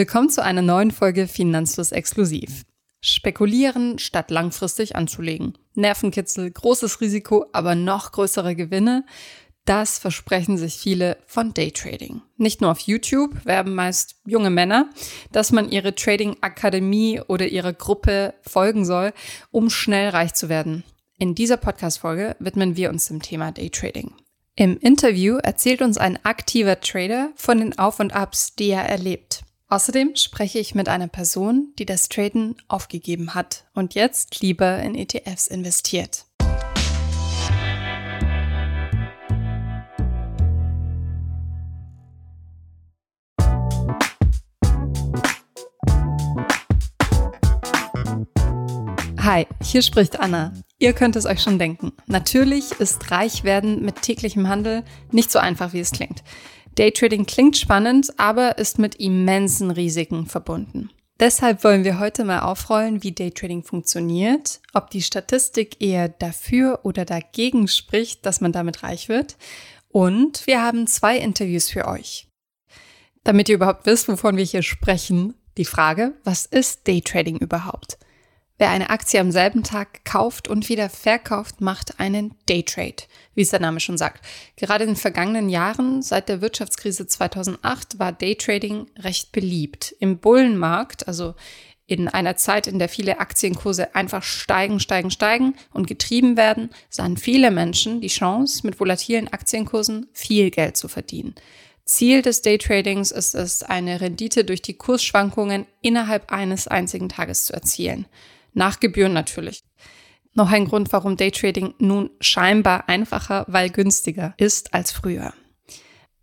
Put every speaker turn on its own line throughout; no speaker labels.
Willkommen zu einer neuen Folge Finanzfluss Exklusiv. Spekulieren statt langfristig anzulegen. Nervenkitzel, großes Risiko, aber noch größere Gewinne. Das versprechen sich viele von Daytrading. Nicht nur auf YouTube werben meist junge Männer, dass man ihre Trading-Akademie oder ihrer Gruppe folgen soll, um schnell reich zu werden. In dieser Podcast-Folge widmen wir uns dem Thema Daytrading. Im Interview erzählt uns ein aktiver Trader von den Auf und Abs, die er erlebt. Außerdem spreche ich mit einer Person, die das Traden aufgegeben hat und jetzt lieber in ETFs investiert. Hi, hier spricht Anna. Ihr könnt es euch schon denken. Natürlich ist Reichwerden mit täglichem Handel nicht so einfach, wie es klingt. Daytrading klingt spannend, aber ist mit immensen Risiken verbunden. Deshalb wollen wir heute mal aufrollen, wie Daytrading funktioniert, ob die Statistik eher dafür oder dagegen spricht, dass man damit reich wird. Und wir haben zwei Interviews für euch. Damit ihr überhaupt wisst, wovon wir hier sprechen, die Frage, was ist Daytrading überhaupt? Wer eine Aktie am selben Tag kauft und wieder verkauft, macht einen Daytrade, wie es der Name schon sagt. Gerade in den vergangenen Jahren, seit der Wirtschaftskrise 2008, war Daytrading recht beliebt. Im Bullenmarkt, also in einer Zeit, in der viele Aktienkurse einfach steigen, steigen, steigen und getrieben werden, sahen viele Menschen die Chance, mit volatilen Aktienkursen viel Geld zu verdienen. Ziel des Daytradings ist es, eine Rendite durch die Kursschwankungen innerhalb eines einzigen Tages zu erzielen. Nach Gebühren natürlich. Noch ein Grund, warum Daytrading nun scheinbar einfacher, weil günstiger ist als früher.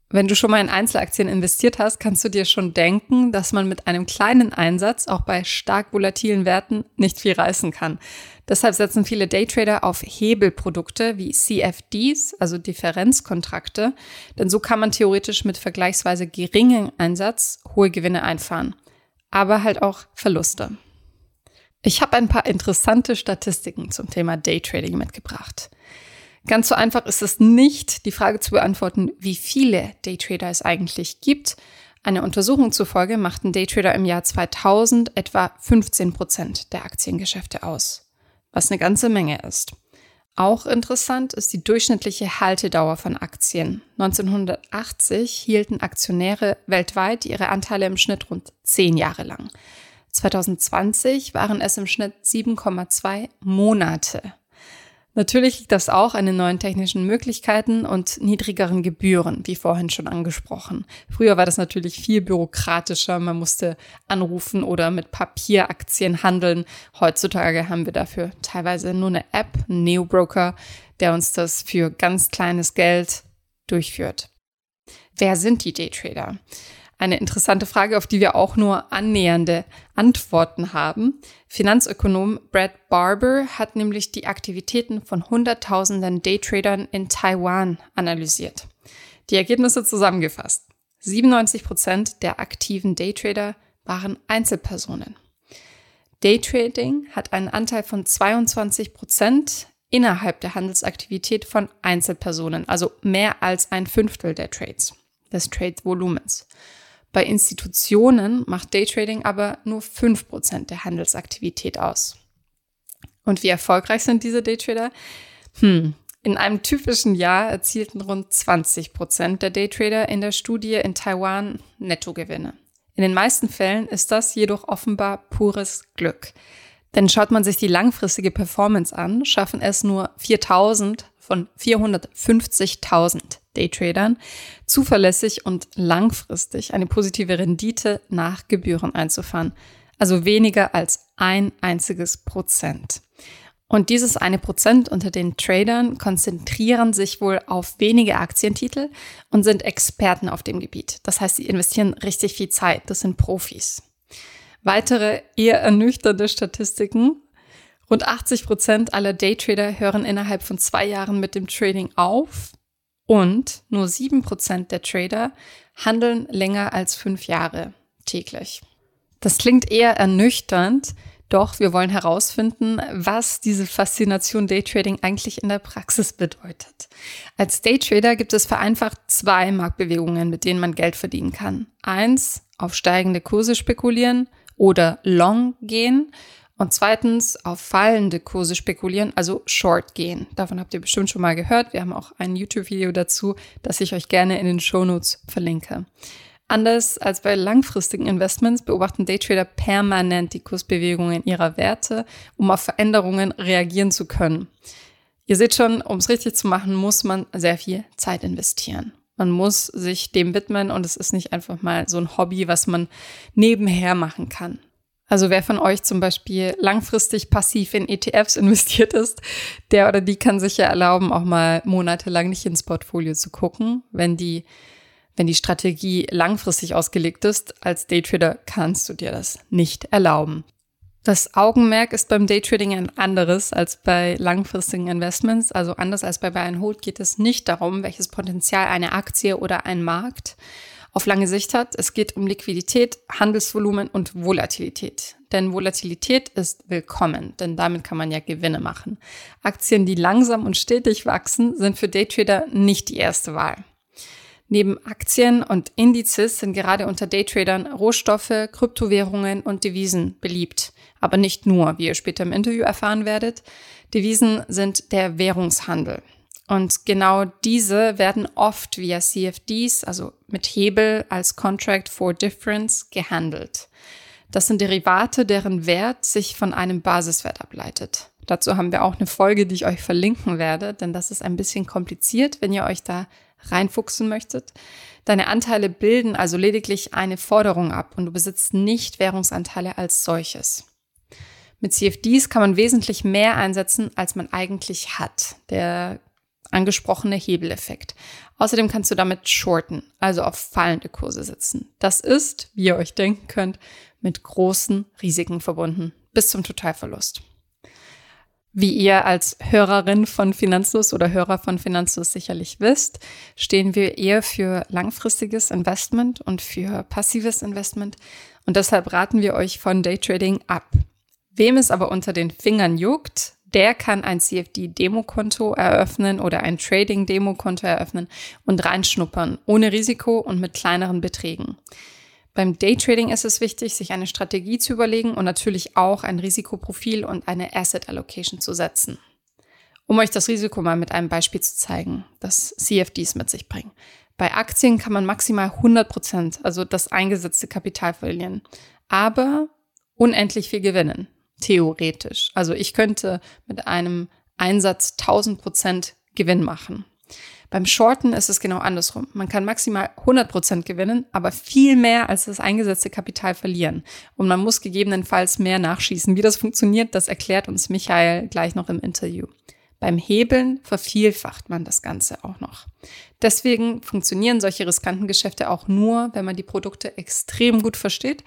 Wenn du schon mal in Einzelaktien investiert hast, kannst du dir schon denken, dass man mit einem kleinen Einsatz auch bei stark volatilen Werten nicht viel reißen kann. Deshalb setzen viele Daytrader auf Hebelprodukte wie CFDs, also Differenzkontrakte, denn so kann man theoretisch mit vergleichsweise geringem Einsatz hohe Gewinne einfahren, aber halt auch Verluste. Ich habe ein paar interessante Statistiken zum Thema Daytrading mitgebracht. Ganz so einfach ist es nicht, die Frage zu beantworten, wie viele Daytrader es eigentlich gibt. Eine Untersuchung zufolge machten Daytrader im Jahr 2000 etwa 15 Prozent der Aktiengeschäfte aus, was eine ganze Menge ist. Auch interessant ist die durchschnittliche Haltedauer von Aktien. 1980 hielten Aktionäre weltweit ihre Anteile im Schnitt rund 10 Jahre lang. 2020 waren es im Schnitt 7,2 Monate. Natürlich liegt das auch an den neuen technischen Möglichkeiten und niedrigeren Gebühren, wie vorhin schon angesprochen. Früher war das natürlich viel bürokratischer, man musste anrufen oder mit Papieraktien handeln. Heutzutage haben wir dafür teilweise nur eine App, einen Neo-Broker, der uns das für ganz kleines Geld durchführt. Wer sind die Daytrader? Eine interessante Frage, auf die wir auch nur annähernde Antworten haben. Finanzökonom Brad Barber hat nämlich die Aktivitäten von Hunderttausenden Daytradern in Taiwan analysiert. Die Ergebnisse zusammengefasst. 97 Prozent der aktiven Daytrader waren Einzelpersonen. Daytrading hat einen Anteil von 22 Prozent innerhalb der Handelsaktivität von Einzelpersonen, also mehr als ein Fünftel der Trades, des Trade-Volumens. Bei Institutionen macht Daytrading aber nur 5% der Handelsaktivität aus. Und wie erfolgreich sind diese Daytrader? Hm, in einem typischen Jahr erzielten rund 20% der Daytrader in der Studie in Taiwan Nettogewinne. In den meisten Fällen ist das jedoch offenbar pures Glück. Denn schaut man sich die langfristige Performance an, schaffen es nur 4000 von 450.000 Daytradern zuverlässig und langfristig eine positive Rendite nach Gebühren einzufahren. Also weniger als ein einziges Prozent. Und dieses eine Prozent unter den Tradern konzentrieren sich wohl auf wenige Aktientitel und sind Experten auf dem Gebiet. Das heißt, sie investieren richtig viel Zeit. Das sind Profis. Weitere eher ernüchternde Statistiken. Rund 80 Prozent aller Daytrader hören innerhalb von zwei Jahren mit dem Trading auf und nur sieben Prozent der Trader handeln länger als fünf Jahre täglich. Das klingt eher ernüchternd, doch wir wollen herausfinden, was diese Faszination Daytrading eigentlich in der Praxis bedeutet. Als Daytrader gibt es vereinfacht zwei Marktbewegungen, mit denen man Geld verdienen kann. Eins, auf steigende Kurse spekulieren oder long gehen. Und zweitens auf fallende Kurse spekulieren, also short gehen. Davon habt ihr bestimmt schon mal gehört. Wir haben auch ein YouTube-Video dazu, das ich euch gerne in den Shownotes verlinke. Anders als bei langfristigen Investments beobachten Daytrader permanent die Kursbewegungen ihrer Werte, um auf Veränderungen reagieren zu können. Ihr seht schon, um es richtig zu machen, muss man sehr viel Zeit investieren. Man muss sich dem widmen und es ist nicht einfach mal so ein Hobby, was man nebenher machen kann. Also wer von euch zum Beispiel langfristig passiv in ETFs investiert ist, der oder die kann sich ja erlauben, auch mal monatelang nicht ins Portfolio zu gucken, wenn die wenn die Strategie langfristig ausgelegt ist, als Daytrader kannst du dir das nicht erlauben. Das Augenmerk ist beim Daytrading ein anderes als bei langfristigen Investments. Also anders als bei Buy and Hold geht es nicht darum, welches Potenzial eine Aktie oder ein Markt auf lange Sicht hat. Es geht um Liquidität, Handelsvolumen und Volatilität. Denn Volatilität ist willkommen, denn damit kann man ja Gewinne machen. Aktien, die langsam und stetig wachsen, sind für Daytrader nicht die erste Wahl. Neben Aktien und Indizes sind gerade unter Daytradern Rohstoffe, Kryptowährungen und Devisen beliebt. Aber nicht nur, wie ihr später im Interview erfahren werdet. Devisen sind der Währungshandel. Und genau diese werden oft via CFDs, also mit Hebel als Contract for Difference, gehandelt. Das sind Derivate, deren Wert sich von einem Basiswert ableitet. Dazu haben wir auch eine Folge, die ich euch verlinken werde, denn das ist ein bisschen kompliziert, wenn ihr euch da reinfuchsen möchtet. Deine Anteile bilden also lediglich eine Forderung ab und du besitzt nicht Währungsanteile als solches. Mit CFDs kann man wesentlich mehr einsetzen, als man eigentlich hat. Der angesprochene Hebeleffekt. Außerdem kannst du damit shorten, also auf fallende Kurse setzen. Das ist, wie ihr euch denken könnt, mit großen Risiken verbunden, bis zum Totalverlust. Wie ihr als Hörerin von Finanzlos oder Hörer von Finanzlos sicherlich wisst, stehen wir eher für langfristiges Investment und für passives Investment und deshalb raten wir euch von Daytrading ab. Wem es aber unter den Fingern juckt, der kann ein CFD-Demokonto eröffnen oder ein Trading-Demokonto eröffnen und reinschnuppern, ohne Risiko und mit kleineren Beträgen. Beim Daytrading ist es wichtig, sich eine Strategie zu überlegen und natürlich auch ein Risikoprofil und eine Asset Allocation zu setzen. Um euch das Risiko mal mit einem Beispiel zu zeigen, das CFDs mit sich bringen. Bei Aktien kann man maximal 100 Prozent, also das eingesetzte Kapital verlieren, aber unendlich viel gewinnen. Theoretisch. Also ich könnte mit einem Einsatz 1000 Prozent Gewinn machen. Beim Shorten ist es genau andersrum. Man kann maximal 100% gewinnen, aber viel mehr als das eingesetzte Kapital verlieren. Und man muss gegebenenfalls mehr nachschießen. Wie das funktioniert, das erklärt uns Michael gleich noch im Interview. Beim Hebeln vervielfacht man das Ganze auch noch. Deswegen funktionieren solche riskanten Geschäfte auch nur, wenn man die Produkte extrem gut versteht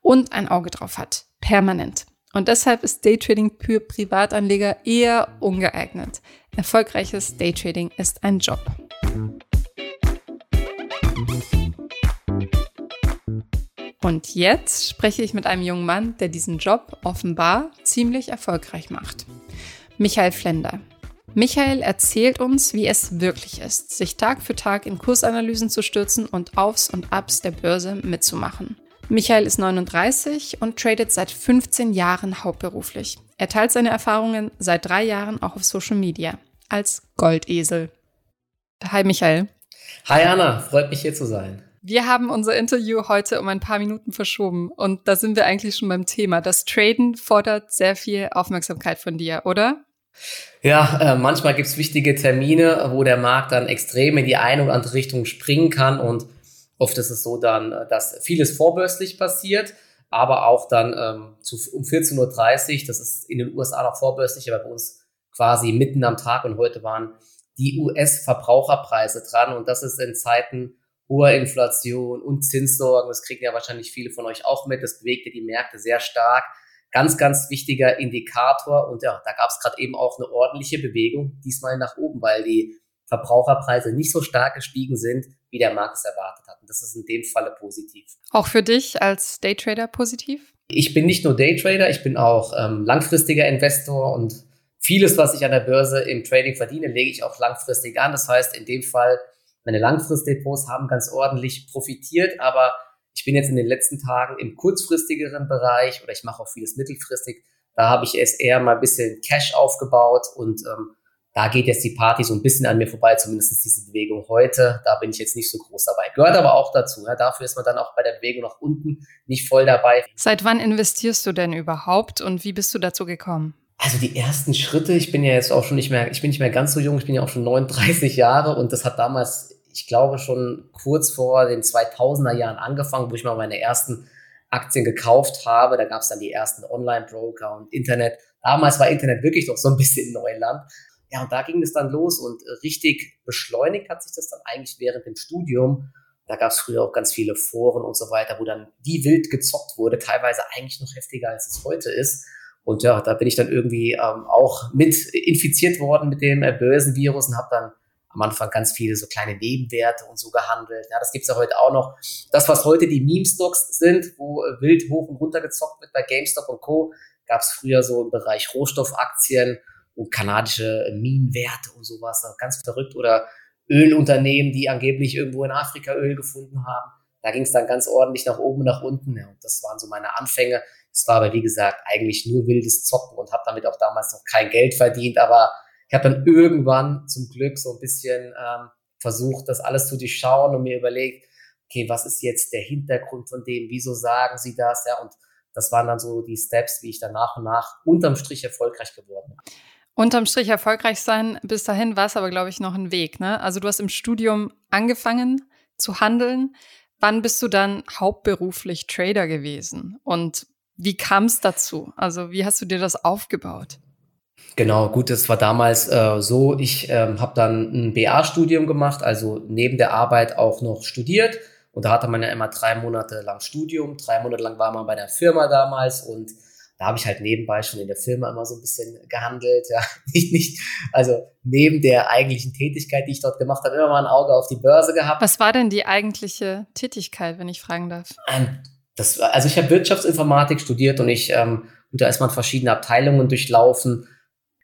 und ein Auge drauf hat. Permanent. Und deshalb ist Daytrading für Privatanleger eher ungeeignet. Erfolgreiches Daytrading ist ein Job. Und jetzt spreche ich mit einem jungen Mann, der diesen Job offenbar ziemlich erfolgreich macht. Michael Flender. Michael erzählt uns, wie es wirklich ist, sich Tag für Tag in Kursanalysen zu stürzen und Aufs und Abs der Börse mitzumachen. Michael ist 39 und tradet seit 15 Jahren hauptberuflich. Er teilt seine Erfahrungen seit drei Jahren auch auf Social Media als Goldesel. Hi Michael.
Hi Anna, freut mich hier zu sein.
Wir haben unser Interview heute um ein paar Minuten verschoben und da sind wir eigentlich schon beim Thema. Das Traden fordert sehr viel Aufmerksamkeit von dir, oder?
Ja, äh, manchmal gibt es wichtige Termine, wo der Markt dann extrem in die eine oder andere Richtung springen kann und oft ist es so dann, dass vieles vorbörslich passiert, aber auch dann ähm, zu, um 14.30 Uhr, das ist in den USA noch vorbörslich, aber bei uns quasi mitten am Tag und heute waren die US-Verbraucherpreise dran und das ist in Zeiten hoher Inflation und Zinssorgen, das kriegen ja wahrscheinlich viele von euch auch mit, das bewegte die Märkte sehr stark. Ganz, ganz wichtiger Indikator und ja, da gab es gerade eben auch eine ordentliche Bewegung, diesmal nach oben, weil die Verbraucherpreise nicht so stark gestiegen sind, wie der Markt es erwartet hat. Und das ist in dem Falle positiv.
Auch für dich als Daytrader positiv?
Ich bin nicht nur Daytrader, ich bin auch ähm, langfristiger Investor und vieles, was ich an der Börse im Trading verdiene, lege ich auch langfristig an. Das heißt, in dem Fall, meine Langfristdepots haben ganz ordentlich profitiert, aber ich bin jetzt in den letzten Tagen im kurzfristigeren Bereich oder ich mache auch vieles mittelfristig. Da habe ich erst eher mal ein bisschen Cash aufgebaut und ähm, da geht jetzt die Party so ein bisschen an mir vorbei, zumindest diese Bewegung heute. Da bin ich jetzt nicht so groß dabei. Gehört aber auch dazu. Ja, dafür ist man dann auch bei der Bewegung nach unten nicht voll dabei.
Seit wann investierst du denn überhaupt und wie bist du dazu gekommen?
Also die ersten Schritte, ich bin ja jetzt auch schon nicht mehr, ich bin nicht mehr ganz so jung, ich bin ja auch schon 39 Jahre und das hat damals, ich glaube schon kurz vor den 2000er Jahren angefangen, wo ich mal meine ersten Aktien gekauft habe. Da gab es dann die ersten Online-Broker und Internet. Damals war Internet wirklich noch so ein bisschen Neuland. Ja, und da ging es dann los und äh, richtig beschleunigt hat sich das dann eigentlich während dem Studium. Da gab es früher auch ganz viele Foren und so weiter, wo dann wie wild gezockt wurde, teilweise eigentlich noch heftiger als es heute ist. Und ja, da bin ich dann irgendwie ähm, auch mit infiziert worden mit dem äh, Börsenvirus und habe dann am Anfang ganz viele so kleine Nebenwerte und so gehandelt. Ja, das gibt's ja heute auch noch. Das, was heute die Meme-Stocks sind, wo äh, wild hoch und runter gezockt wird bei GameStop und Co., gab's früher so im Bereich Rohstoffaktien kanadische Minenwerte und sowas. Ganz verrückt. Oder Ölunternehmen, die angeblich irgendwo in Afrika Öl gefunden haben. Da ging es dann ganz ordentlich nach oben und nach unten. Ja, und das waren so meine Anfänge. Es war aber, wie gesagt, eigentlich nur wildes Zocken und habe damit auch damals noch kein Geld verdient. Aber ich habe dann irgendwann zum Glück so ein bisschen ähm, versucht, das alles zu durchschauen und mir überlegt, okay, was ist jetzt der Hintergrund von dem? Wieso sagen sie das? Ja, und das waren dann so die Steps, wie ich dann nach und nach unterm Strich erfolgreich geworden bin.
Unterm Strich erfolgreich sein, bis dahin war es aber, glaube ich, noch ein Weg. Ne? Also du hast im Studium angefangen zu handeln. Wann bist du dann hauptberuflich Trader gewesen? Und wie kam es dazu? Also wie hast du dir das aufgebaut?
Genau, gut, das war damals äh, so. Ich ähm, habe dann ein BA-Studium gemacht, also neben der Arbeit auch noch studiert. Und da hatte man ja immer drei Monate lang Studium. Drei Monate lang war man bei der Firma damals und da habe ich halt nebenbei schon in der Firma immer so ein bisschen gehandelt, ja, nicht, nicht, also neben der eigentlichen Tätigkeit, die ich dort gemacht habe, immer mal ein Auge auf die Börse gehabt.
Was war denn die eigentliche Tätigkeit, wenn ich fragen darf?
Ähm, das, also ich habe Wirtschaftsinformatik studiert und ich, ähm, und da ist man verschiedene Abteilungen durchlaufen.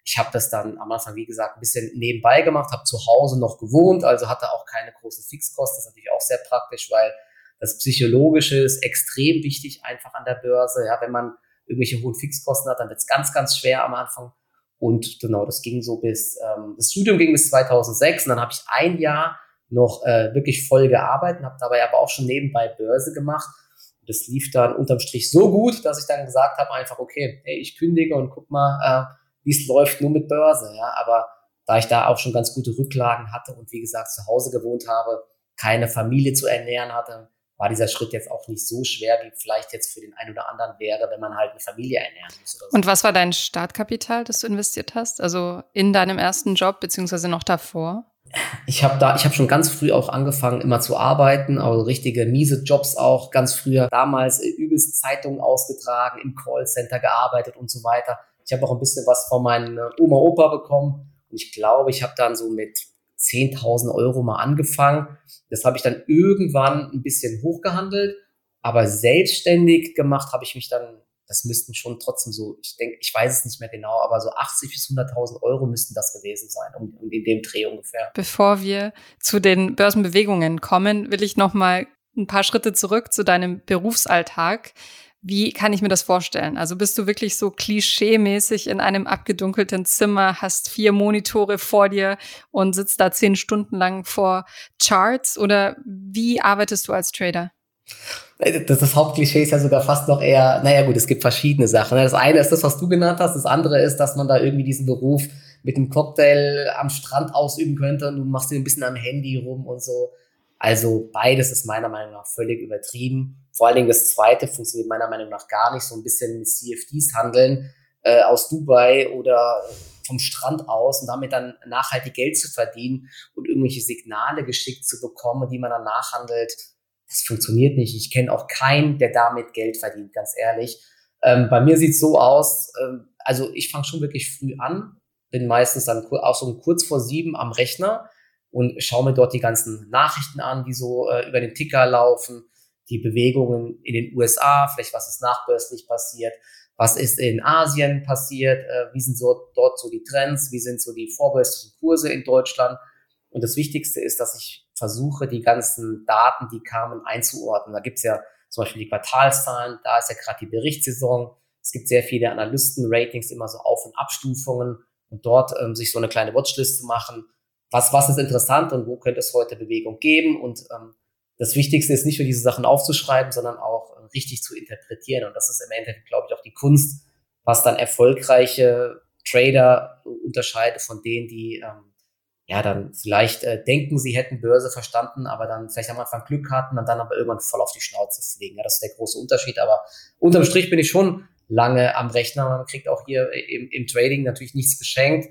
Ich habe das dann am Anfang, wie gesagt, ein bisschen nebenbei gemacht, habe zu Hause noch gewohnt, also hatte auch keine großen Fixkosten. Das ist natürlich auch sehr praktisch, weil das Psychologische ist extrem wichtig einfach an der Börse. Ja, wenn man irgendwelche hohen Fixkosten hat, dann wird es ganz, ganz schwer am Anfang. Und genau, das ging so bis, ähm, das Studium ging bis 2006 und dann habe ich ein Jahr noch äh, wirklich voll gearbeitet, habe dabei aber auch schon nebenbei Börse gemacht. das lief dann unterm Strich so gut, dass ich dann gesagt habe einfach, okay, hey, ich kündige und guck mal, äh, wie es läuft nur mit Börse. Ja, aber da ich da auch schon ganz gute Rücklagen hatte und wie gesagt zu Hause gewohnt habe, keine Familie zu ernähren hatte, war dieser Schritt jetzt auch nicht so schwer, wie vielleicht jetzt für den einen oder anderen wäre, wenn man halt eine Familie ernähren muss.
So. Und was war dein Startkapital, das du investiert hast? Also in deinem ersten Job, beziehungsweise noch davor?
Ich habe da, ich habe schon ganz früh auch angefangen, immer zu arbeiten, also richtige miese Jobs auch ganz früher. Damals übelst Zeitungen ausgetragen, im Callcenter gearbeitet und so weiter. Ich habe auch ein bisschen was von meinen Oma Opa bekommen und ich glaube, ich habe dann so mit 10.000 Euro mal angefangen. Das habe ich dann irgendwann ein bisschen hochgehandelt, aber selbstständig gemacht habe ich mich dann, das müssten schon trotzdem so, ich denke, ich weiß es nicht mehr genau, aber so 80 bis 100.000 Euro müssten das gewesen sein, um, um in dem Dreh ungefähr.
Bevor wir zu den Börsenbewegungen kommen, will ich noch mal ein paar Schritte zurück zu deinem Berufsalltag. Wie kann ich mir das vorstellen? Also bist du wirklich so klischee-mäßig in einem abgedunkelten Zimmer, hast vier Monitore vor dir und sitzt da zehn Stunden lang vor Charts oder wie arbeitest du als Trader?
Äh, das, das Hauptklischee ist ja sogar fast noch eher, naja gut, es gibt verschiedene Sachen. Das eine ist das, was du genannt hast, das andere ist, dass man da irgendwie diesen Beruf mit einem Cocktail am Strand ausüben könnte und du machst dir ein bisschen am Handy rum und so. Also beides ist meiner Meinung nach völlig übertrieben. Vor allen Dingen das zweite funktioniert meiner Meinung nach gar nicht. So ein bisschen mit CFDs handeln äh, aus Dubai oder vom Strand aus und damit dann nachhaltig Geld zu verdienen und irgendwelche Signale geschickt zu bekommen, die man dann nachhandelt. Das funktioniert nicht. Ich kenne auch keinen, der damit Geld verdient, ganz ehrlich. Ähm, bei mir sieht's so aus, ähm, also ich fange schon wirklich früh an, bin meistens dann auch so kurz vor sieben am Rechner und schaue mir dort die ganzen Nachrichten an, die so äh, über den Ticker laufen, die Bewegungen in den USA, vielleicht was ist nachbörslich passiert, was ist in Asien passiert, äh, wie sind so, dort so die Trends, wie sind so die vorbörslichen Kurse in Deutschland. Und das Wichtigste ist, dass ich versuche, die ganzen Daten, die kamen, einzuordnen. Da gibt's ja zum Beispiel die Quartalszahlen, da ist ja gerade die Berichtssaison. Es gibt sehr viele Analysten-Ratings, immer so Auf- und Abstufungen und dort ähm, sich so eine kleine Watchlist zu machen. Was, was ist interessant und wo könnte es heute Bewegung geben? Und ähm, das Wichtigste ist nicht nur diese Sachen aufzuschreiben, sondern auch äh, richtig zu interpretieren. Und das ist im Endeffekt, glaube ich, auch die Kunst, was dann erfolgreiche Trader unterscheidet von denen, die ähm, ja dann vielleicht äh, denken, sie hätten Börse verstanden, aber dann vielleicht am Anfang Glück hatten und dann aber irgendwann voll auf die Schnauze fliegen. Ja, das ist der große Unterschied. Aber unterm Strich bin ich schon lange am Rechner. Man kriegt auch hier im, im Trading natürlich nichts geschenkt.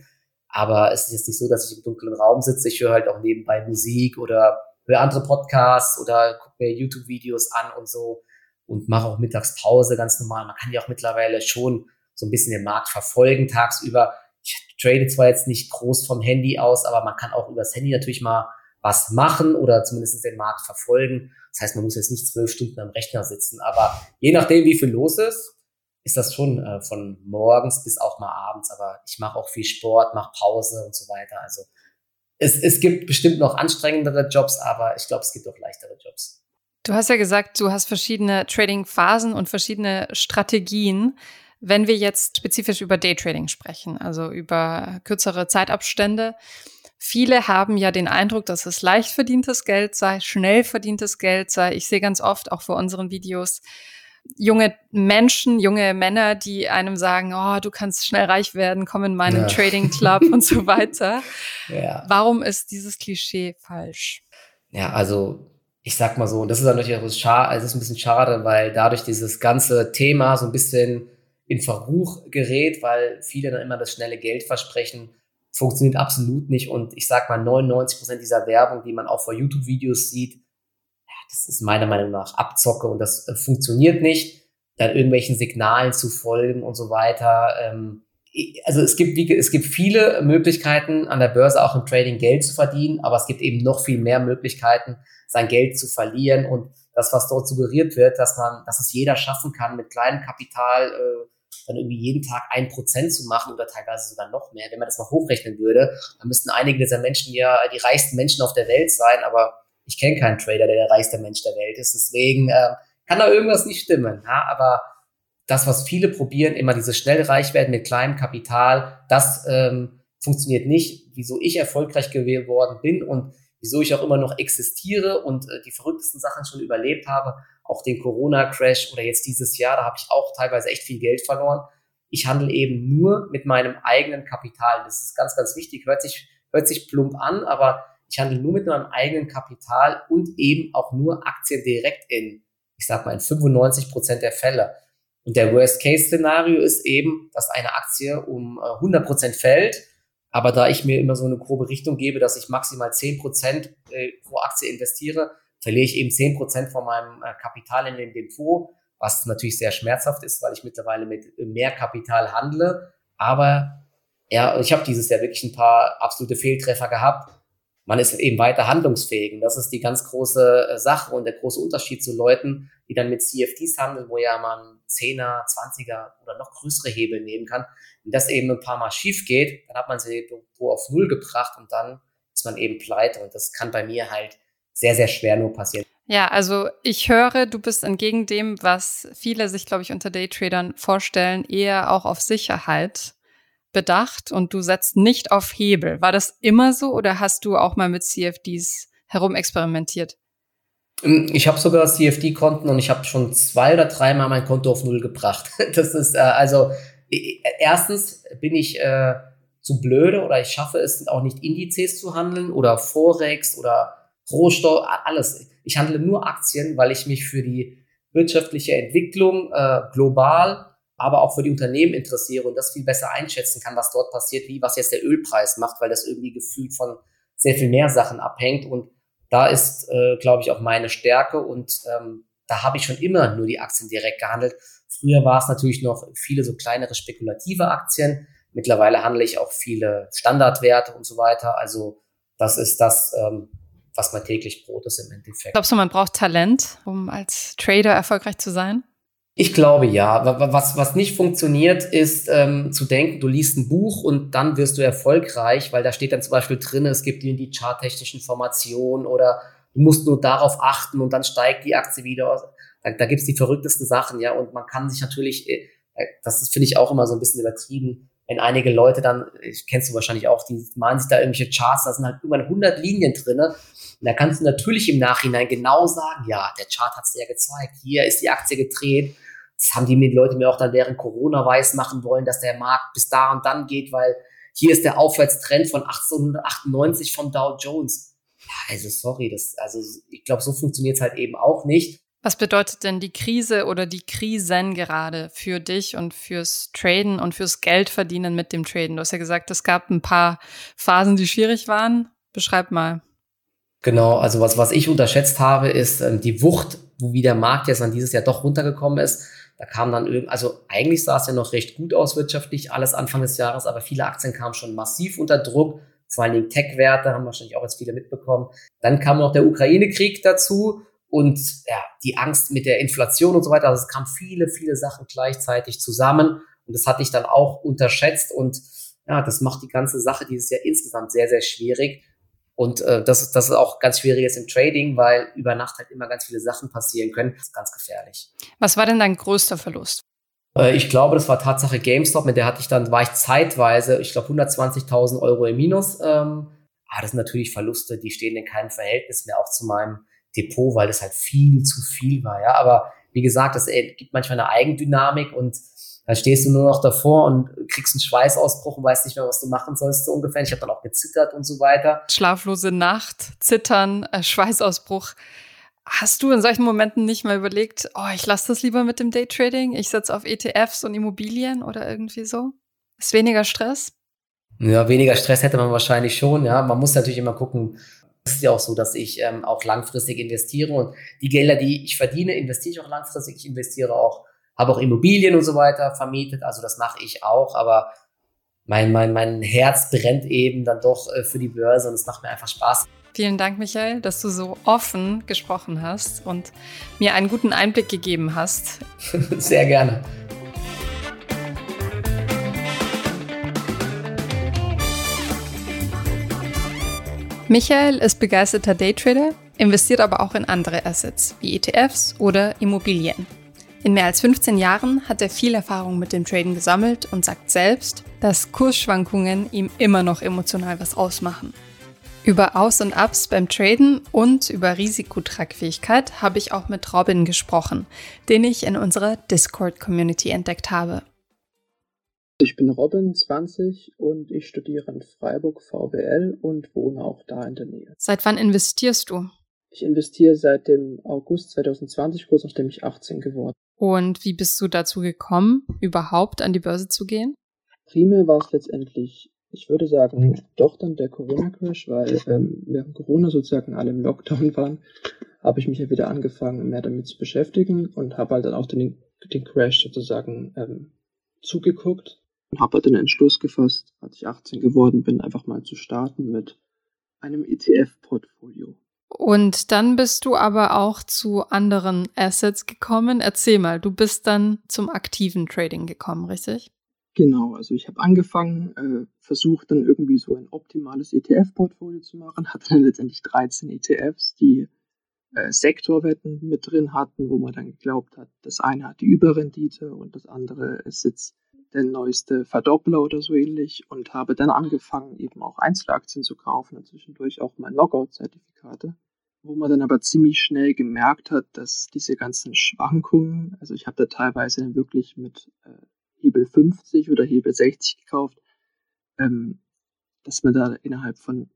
Aber es ist jetzt nicht so, dass ich im dunklen Raum sitze. Ich höre halt auch nebenbei Musik oder höre andere Podcasts oder gucke mir YouTube-Videos an und so und mache auch Mittagspause ganz normal. Man kann ja auch mittlerweile schon so ein bisschen den Markt verfolgen tagsüber. Ich trade zwar jetzt nicht groß vom Handy aus, aber man kann auch übers Handy natürlich mal was machen oder zumindest den Markt verfolgen. Das heißt, man muss jetzt nicht zwölf Stunden am Rechner sitzen, aber je nachdem, wie viel los ist, ist das schon äh, von morgens bis auch mal abends. Aber ich mache auch viel Sport, mache Pause und so weiter. Also es, es gibt bestimmt noch anstrengendere Jobs, aber ich glaube, es gibt auch leichtere Jobs.
Du hast ja gesagt, du hast verschiedene Trading-Phasen und verschiedene Strategien. Wenn wir jetzt spezifisch über Daytrading sprechen, also über kürzere Zeitabstände, viele haben ja den Eindruck, dass es leicht verdientes Geld sei, schnell verdientes Geld sei. Ich sehe ganz oft auch vor unseren Videos junge Menschen, junge Männer, die einem sagen, oh, du kannst schnell reich werden, komm in meinen ja. Trading Club und so weiter. Ja. Warum ist dieses Klischee falsch?
Ja, also ich sag mal so, und das ist natürlich auch schade, also es ist ein bisschen schade, weil dadurch dieses ganze Thema so ein bisschen in Verruch gerät, weil viele dann immer das schnelle Geld versprechen, funktioniert absolut nicht. Und ich sag mal, 99 Prozent dieser Werbung, die man auch vor YouTube-Videos sieht, das ist meiner Meinung nach Abzocke und das äh, funktioniert nicht, dann irgendwelchen Signalen zu folgen und so weiter. Ähm, also es gibt, wie, es gibt viele Möglichkeiten an der Börse auch im Trading Geld zu verdienen, aber es gibt eben noch viel mehr Möglichkeiten, sein Geld zu verlieren und das, was dort suggeriert wird, dass man, dass es jeder schaffen kann, mit kleinem Kapital äh, dann irgendwie jeden Tag ein Prozent zu machen oder teilweise sogar noch mehr. Wenn man das mal hochrechnen würde, dann müssten einige dieser Menschen ja die reichsten Menschen auf der Welt sein, aber ich kenne keinen Trader, der der reichste Mensch der Welt ist. Deswegen äh, kann da irgendwas nicht stimmen. Ja? Aber das, was viele probieren, immer dieses schnell reich werden mit kleinem Kapital, das ähm, funktioniert nicht. Wieso ich erfolgreich geworden bin und wieso ich auch immer noch existiere und äh, die verrücktesten Sachen schon überlebt habe, auch den Corona-Crash oder jetzt dieses Jahr, da habe ich auch teilweise echt viel Geld verloren. Ich handle eben nur mit meinem eigenen Kapital. Das ist ganz, ganz wichtig. Hört sich, hört sich plump an, aber ich handle nur mit meinem eigenen Kapital und eben auch nur Aktien direkt in, ich sag mal, in 95 Prozent der Fälle. Und der Worst-Case-Szenario ist eben, dass eine Aktie um 100 äh, Prozent fällt. Aber da ich mir immer so eine grobe Richtung gebe, dass ich maximal 10 Prozent äh, pro Aktie investiere, verliere ich eben 10 Prozent von meinem äh, Kapital in den Depot, was natürlich sehr schmerzhaft ist, weil ich mittlerweile mit mehr Kapital handle. Aber ja, ich habe dieses Jahr wirklich ein paar absolute Fehltreffer gehabt. Man ist eben weiter handlungsfähig. Und das ist die ganz große äh, Sache und der große Unterschied zu Leuten, die dann mit CFDs handeln, wo ja man 10er, 20er oder noch größere Hebel nehmen kann. Wenn das eben ein paar Mal schief geht, dann hat man sie auf Null gebracht und dann ist man eben pleite. Und das kann bei mir halt sehr, sehr schwer nur passieren.
Ja, also ich höre, du bist entgegen dem, was viele sich, glaube ich, unter Daytradern vorstellen, eher auch auf Sicherheit bedacht und du setzt nicht auf Hebel. War das immer so oder hast du auch mal mit CFDs herumexperimentiert?
Ähm, ich habe sogar CFD-Konten und ich habe schon zwei oder dreimal mein Konto auf Null gebracht. Das ist äh, also erstens bin ich äh, zu blöde oder ich schaffe es auch nicht Indizes zu handeln oder Forex oder Rohstoff, alles. Ich handle nur Aktien, weil ich mich für die wirtschaftliche Entwicklung äh, global, aber auch für die Unternehmen interessiere und das viel besser einschätzen kann, was dort passiert, wie was jetzt der Ölpreis macht, weil das irgendwie gefühlt von sehr viel mehr Sachen abhängt. Und da ist, äh, glaube ich, auch meine Stärke und ähm, da habe ich schon immer nur die Aktien direkt gehandelt. Früher war es natürlich noch viele so kleinere spekulative Aktien. Mittlerweile handle ich auch viele Standardwerte und so weiter. Also das ist das, ähm, was mein täglich Brot ist im Endeffekt.
Glaubst du, man braucht Talent, um als Trader erfolgreich zu sein?
Ich glaube ja. Was, was nicht funktioniert, ist ähm, zu denken, du liest ein Buch und dann wirst du erfolgreich, weil da steht dann zum Beispiel drin, es gibt dir die charttechnischen Formationen oder du musst nur darauf achten und dann steigt die Aktie wieder. da, da gibt's die verrücktesten Sachen, ja, und man kann sich natürlich, äh, das finde ich auch immer so ein bisschen übertrieben, wenn einige Leute dann, ich kennst du wahrscheinlich auch, die malen sich da irgendwelche Charts, da sind halt irgendwann 100 Linien drinne. Und da kannst du natürlich im Nachhinein genau sagen, ja, der Chart hat's dir ja gezeigt, hier ist die Aktie gedreht. Das haben die Leute mir auch dann während Corona weiß machen wollen, dass der Markt bis da und dann geht, weil hier ist der Aufwärtstrend von 1898 vom Dow Jones. Ja, also sorry, das, also ich glaube, so funktioniert's halt eben auch nicht.
Was bedeutet denn die Krise oder die Krisen gerade für dich und fürs Traden und fürs Geldverdienen mit dem Traden? Du hast ja gesagt, es gab ein paar Phasen, die schwierig waren. Beschreib mal.
Genau, also was, was ich unterschätzt habe, ist ähm, die Wucht, wie der Markt jetzt an dieses Jahr doch runtergekommen ist. Da kam dann irgendwie, also eigentlich sah es ja noch recht gut aus wirtschaftlich, alles Anfang des Jahres, aber viele Aktien kamen schon massiv unter Druck. Vor allen Dingen Tech-Werte haben wahrscheinlich auch jetzt viele mitbekommen. Dann kam noch der Ukraine-Krieg dazu und ja, die Angst mit der Inflation und so weiter. Also es kamen viele, viele Sachen gleichzeitig zusammen und das hatte ich dann auch unterschätzt und ja, das macht die ganze Sache dieses Jahr insgesamt sehr, sehr schwierig. Und äh, das, ist, das ist auch ganz schwierig jetzt im Trading, weil über Nacht halt immer ganz viele Sachen passieren können. Das ist ganz gefährlich.
Was war denn dein größter Verlust?
Äh, ich glaube, das war Tatsache GameStop. Mit der hatte ich dann, war ich zeitweise, ich glaube, 120.000 Euro im Minus. Ähm, ah, das sind natürlich Verluste, die stehen in keinem Verhältnis mehr auch zu meinem Depot, weil das halt viel zu viel war, ja. Aber wie gesagt, das äh, gibt manchmal eine Eigendynamik und dann stehst du nur noch davor und kriegst einen Schweißausbruch und weißt nicht mehr, was du machen sollst, so ungefähr. Ich habe dann auch gezittert und so weiter.
Schlaflose Nacht, Zittern, äh, Schweißausbruch. Hast du in solchen Momenten nicht mal überlegt, oh, ich lasse das lieber mit dem Daytrading, ich setze auf ETFs und Immobilien oder irgendwie so? Ist weniger Stress?
Ja, weniger Stress hätte man wahrscheinlich schon, ja. Man muss natürlich immer gucken, es ist ja auch so, dass ich ähm, auch langfristig investiere und die Gelder, die ich verdiene, investiere ich auch langfristig. Ich investiere auch, habe auch Immobilien und so weiter vermietet, also das mache ich auch, aber mein, mein, mein Herz brennt eben dann doch äh, für die Börse und es macht mir einfach Spaß.
Vielen Dank, Michael, dass du so offen gesprochen hast und mir einen guten Einblick gegeben hast.
Sehr gerne.
Michael ist begeisterter Daytrader, investiert aber auch in andere Assets wie ETFs oder Immobilien. In mehr als 15 Jahren hat er viel Erfahrung mit dem Traden gesammelt und sagt selbst, dass Kursschwankungen ihm immer noch emotional was ausmachen. Über Aus und Ups beim Traden und über Risikotragfähigkeit habe ich auch mit Robin gesprochen, den ich in unserer Discord-Community entdeckt habe.
Ich bin Robin, 20 und ich studiere in Freiburg VWL und wohne auch da in der Nähe.
Seit wann investierst du?
Ich investiere seit dem August 2020, kurz nachdem ich 18 geworden
bin. Und wie bist du dazu gekommen, überhaupt an die Börse zu gehen?
Primär war es letztendlich, ich würde sagen, doch dann der Corona-Crash, weil ähm, während Corona sozusagen alle im Lockdown waren, habe ich mich ja wieder angefangen, mehr damit zu beschäftigen und habe halt dann auch den, den Crash sozusagen ähm, zugeguckt und habe den Entschluss gefasst, als ich 18 geworden bin, einfach mal zu starten mit einem ETF-Portfolio.
Und dann bist du aber auch zu anderen Assets gekommen. Erzähl mal, du bist dann zum aktiven Trading gekommen, richtig?
Genau, also ich habe angefangen, äh, versucht dann irgendwie so ein optimales ETF-Portfolio zu machen, hatte dann letztendlich 13 ETFs, die äh, Sektorwetten mit drin hatten, wo man dann geglaubt hat, das eine hat die Überrendite und das andere ist jetzt der neueste Verdoppler oder so ähnlich und habe dann angefangen, eben auch Einzelaktien zu kaufen und zwischendurch auch mal Knockout-Zertifikate, wo man dann aber ziemlich schnell gemerkt hat, dass diese ganzen Schwankungen, also ich habe da teilweise dann wirklich mit äh, Hebel 50 oder Hebel 60 gekauft, ähm, dass man da innerhalb von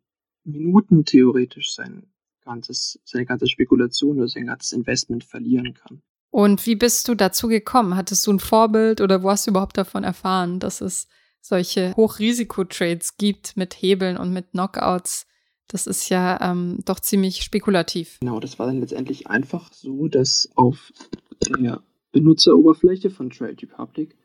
Minuten theoretisch sein ganzes, seine ganze Spekulation oder sein ganzes Investment verlieren kann.
Und wie bist du dazu gekommen? Hattest du ein Vorbild oder wo hast du überhaupt davon erfahren, dass es solche Hochrisikotrades gibt mit Hebeln und mit Knockouts? Das ist ja ähm, doch ziemlich spekulativ.
Genau, das war dann letztendlich einfach so, dass auf der Benutzeroberfläche von Trade Republic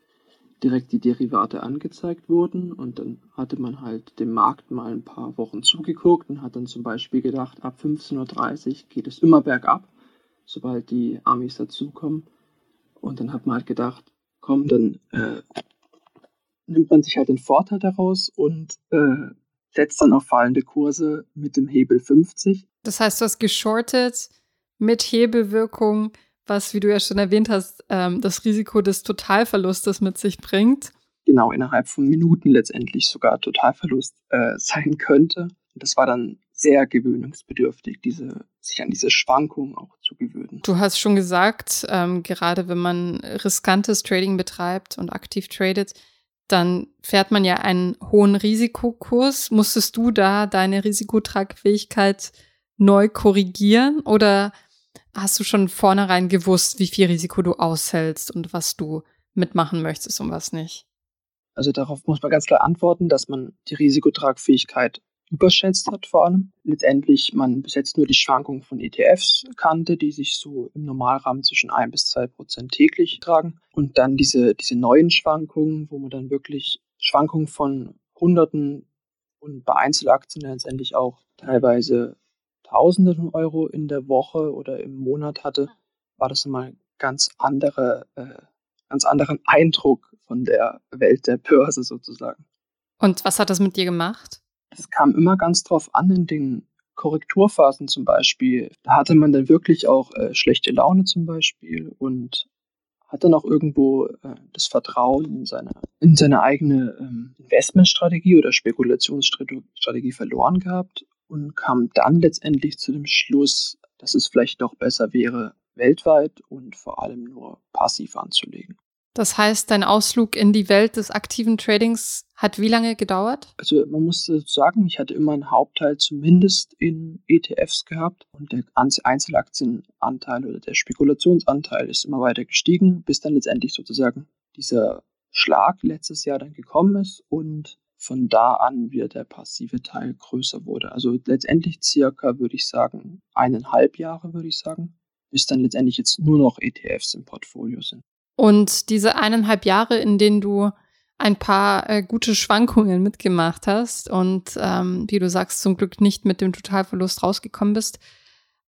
direkt die Derivate angezeigt wurden und dann hatte man halt dem Markt mal ein paar Wochen zugeguckt und hat dann zum Beispiel gedacht, ab 15.30 Uhr geht es immer bergab sobald die Amis dazukommen. Und dann hat man halt gedacht, komm, dann äh, nimmt man sich halt den Vorteil daraus und äh, setzt dann auf fallende Kurse mit dem Hebel 50.
Das heißt, du hast geschortet mit Hebelwirkung, was, wie du ja schon erwähnt hast, ähm, das Risiko des Totalverlustes mit sich bringt.
Genau, innerhalb von Minuten letztendlich sogar Totalverlust äh, sein könnte. Und das war dann sehr gewöhnungsbedürftig, diese, sich an diese Schwankungen auch zu gewöhnen.
Du hast schon gesagt, ähm, gerade wenn man riskantes Trading betreibt und aktiv tradet, dann fährt man ja einen hohen Risikokurs. Musstest du da deine Risikotragfähigkeit neu korrigieren oder hast du schon vornherein gewusst, wie viel Risiko du aushältst und was du mitmachen möchtest und was nicht?
Also darauf muss man ganz klar antworten, dass man die Risikotragfähigkeit überschätzt hat vor allem. Letztendlich, man bis jetzt nur die Schwankungen von ETFs kannte, die sich so im Normalrahmen zwischen 1 bis 2 Prozent täglich tragen. Und dann diese, diese neuen Schwankungen, wo man dann wirklich Schwankungen von Hunderten und bei Einzelaktien letztendlich auch teilweise Tausende von Euro in der Woche oder im Monat hatte, war das mal ganz andere, äh, ganz anderen Eindruck von der Welt der Börse sozusagen.
Und was hat das mit dir gemacht?
Es kam immer ganz drauf an in den Korrekturphasen zum Beispiel. Da hatte man dann wirklich auch äh, schlechte Laune zum Beispiel und hat dann auch irgendwo äh, das Vertrauen in seine, in seine eigene ähm, Investmentstrategie oder Spekulationsstrategie verloren gehabt und kam dann letztendlich zu dem Schluss, dass es vielleicht doch besser wäre, weltweit und vor allem nur passiv anzulegen.
Das heißt, dein Ausflug in die Welt des aktiven Tradings hat wie lange gedauert?
Also man muss sagen, ich hatte immer einen Hauptteil zumindest in ETFs gehabt und der Einzelaktienanteil oder der Spekulationsanteil ist immer weiter gestiegen, bis dann letztendlich sozusagen dieser Schlag letztes Jahr dann gekommen ist und von da an wieder der passive Teil größer wurde. Also letztendlich circa, würde ich sagen, eineinhalb Jahre, würde ich sagen, bis dann letztendlich jetzt nur noch ETFs im Portfolio sind.
Und diese eineinhalb Jahre, in denen du ein paar äh, gute Schwankungen mitgemacht hast und ähm, wie du sagst, zum Glück nicht mit dem Totalverlust rausgekommen bist.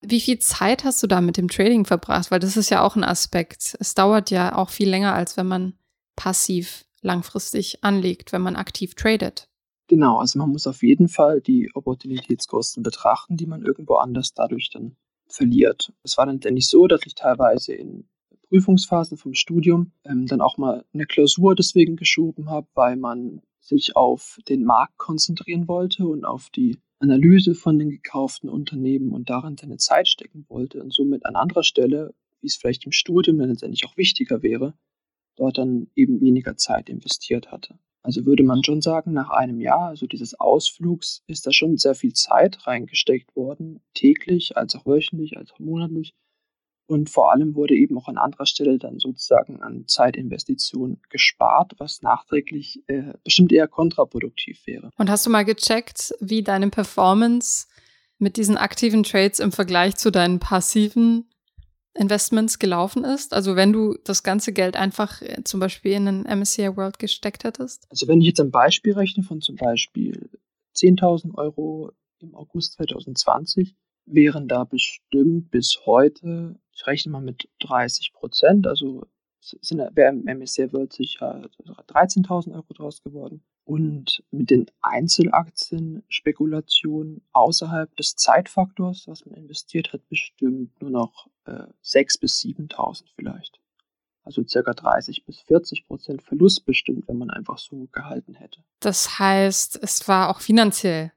Wie viel Zeit hast du da mit dem Trading verbracht? Weil das ist ja auch ein Aspekt. Es dauert ja auch viel länger, als wenn man passiv langfristig anlegt, wenn man aktiv tradet.
Genau, also man muss auf jeden Fall die Opportunitätskosten betrachten, die man irgendwo anders dadurch dann verliert. Es war dann nicht so, dass ich teilweise in Prüfungsphasen vom Studium ähm, dann auch mal eine Klausur deswegen geschoben habe, weil man sich auf den Markt konzentrieren wollte und auf die Analyse von den gekauften Unternehmen und darin seine Zeit stecken wollte und somit an anderer Stelle, wie es vielleicht im Studium dann letztendlich auch wichtiger wäre, dort dann eben weniger Zeit investiert hatte. Also würde man schon sagen, nach einem Jahr, also dieses Ausflugs, ist da schon sehr viel Zeit reingesteckt worden, täglich, als auch wöchentlich, als auch monatlich, und vor allem wurde eben auch an anderer Stelle dann sozusagen an Zeitinvestitionen gespart, was nachträglich äh, bestimmt eher kontraproduktiv wäre.
Und hast du mal gecheckt, wie deine Performance mit diesen aktiven Trades im Vergleich zu deinen passiven Investments gelaufen ist? Also wenn du das ganze Geld einfach äh, zum Beispiel in einen MSCI World gesteckt hättest?
Also wenn ich jetzt ein Beispiel rechne von zum Beispiel 10.000 Euro im August 2020, wären da bestimmt bis heute ich rechne mal mit 30 Prozent, also sind, wäre im MSCI World sicher 13.000 Euro draus geworden. Und mit den Einzelaktien-Spekulationen außerhalb des Zeitfaktors, was man investiert hat, bestimmt nur noch äh, 6.000 bis 7.000 vielleicht. Also circa 30 bis 40 Prozent Verlust bestimmt, wenn man einfach so gehalten hätte.
Das heißt, es war auch finanziell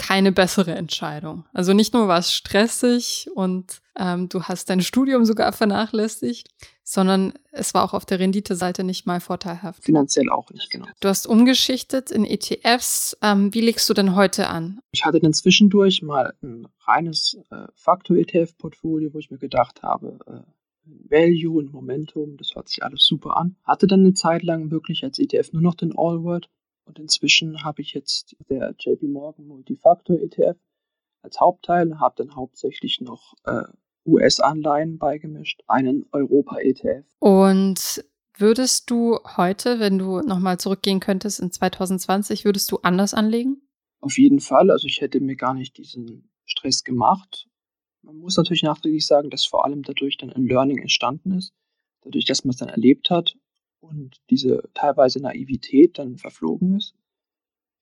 keine bessere Entscheidung. Also nicht nur war es stressig und ähm, du hast dein Studium sogar vernachlässigt, sondern es war auch auf der Renditeseite nicht mal vorteilhaft.
Finanziell auch nicht, genau.
Du hast umgeschichtet in ETFs. Ähm, wie legst du denn heute an?
Ich hatte dann zwischendurch mal ein reines äh, Faktor-ETF-Portfolio, wo ich mir gedacht habe, äh, Value und Momentum, das hört sich alles super an. Hatte dann eine Zeit lang wirklich als ETF nur noch den All-World und inzwischen habe ich jetzt der JP Morgan Multifactor ETF als Hauptteil, habe dann hauptsächlich noch äh, US-Anleihen beigemischt, einen Europa-ETF.
Und würdest du heute, wenn du nochmal zurückgehen könntest in 2020, würdest du anders anlegen?
Auf jeden Fall. Also ich hätte mir gar nicht diesen Stress gemacht. Man muss natürlich nachträglich sagen, dass vor allem dadurch dann ein Learning entstanden ist. Dadurch, dass man es dann erlebt hat und diese teilweise Naivität dann verflogen ist.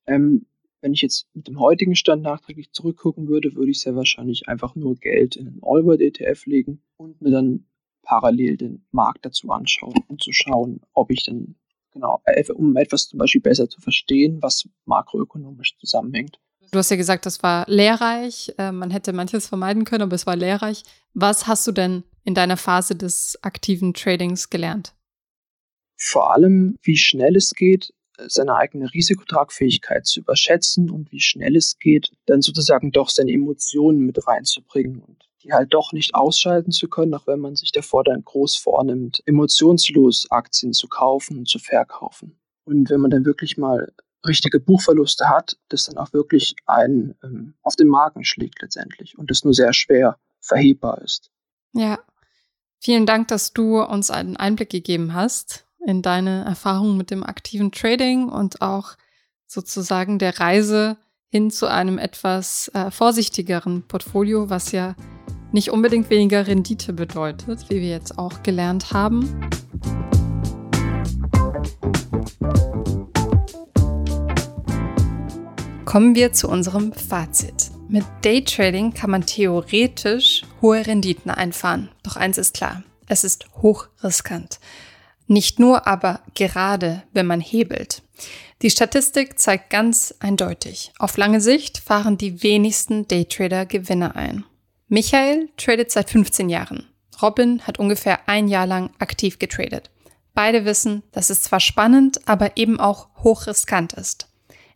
Ähm, wenn ich jetzt mit dem heutigen Stand nachträglich zurückgucken würde, würde ich sehr wahrscheinlich einfach nur Geld in einen Allword ETF legen und mir dann parallel den Markt dazu anschauen und zu schauen, ob ich dann, genau, um etwas zum Beispiel besser zu verstehen, was makroökonomisch zusammenhängt.
Du hast ja gesagt, das war lehrreich. Äh, man hätte manches vermeiden können, aber es war lehrreich. Was hast du denn in deiner Phase des aktiven Tradings gelernt?
Vor allem, wie schnell es geht, seine eigene Risikotragfähigkeit zu überschätzen und wie schnell es geht, dann sozusagen doch seine Emotionen mit reinzubringen und die halt doch nicht ausschalten zu können, auch wenn man sich davor dann groß vornimmt, emotionslos Aktien zu kaufen und zu verkaufen. Und wenn man dann wirklich mal richtige Buchverluste hat, das dann auch wirklich einen ähm, auf den Magen schlägt letztendlich und das nur sehr schwer verhebbar ist.
Ja, vielen Dank, dass du uns einen Einblick gegeben hast in deine Erfahrungen mit dem aktiven Trading und auch sozusagen der Reise hin zu einem etwas äh, vorsichtigeren Portfolio, was ja nicht unbedingt weniger Rendite bedeutet, wie wir jetzt auch gelernt haben. Kommen wir zu unserem Fazit. Mit Daytrading kann man theoretisch hohe Renditen einfahren. Doch eins ist klar, es ist hochriskant. Nicht nur, aber gerade, wenn man hebelt. Die Statistik zeigt ganz eindeutig, auf lange Sicht fahren die wenigsten Daytrader Gewinne ein. Michael tradet seit 15 Jahren. Robin hat ungefähr ein Jahr lang aktiv getradet. Beide wissen, dass es zwar spannend, aber eben auch hochriskant ist.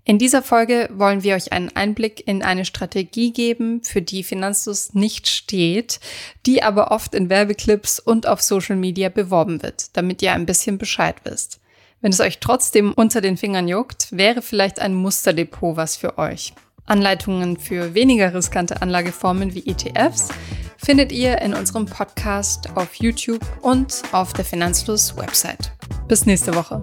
In dieser Folge wollen wir euch einen Einblick in eine Strategie geben, für die Finanzlust nicht steht, die aber oft in Werbeclips und auf Social Media beworben wird, damit ihr ein bisschen Bescheid wisst. Wenn es euch trotzdem unter den Fingern juckt, wäre vielleicht ein Musterdepot was für euch. Anleitungen für weniger riskante Anlageformen wie ETFs findet ihr in unserem Podcast auf YouTube und auf der Finanzfluss Website. Bis nächste Woche.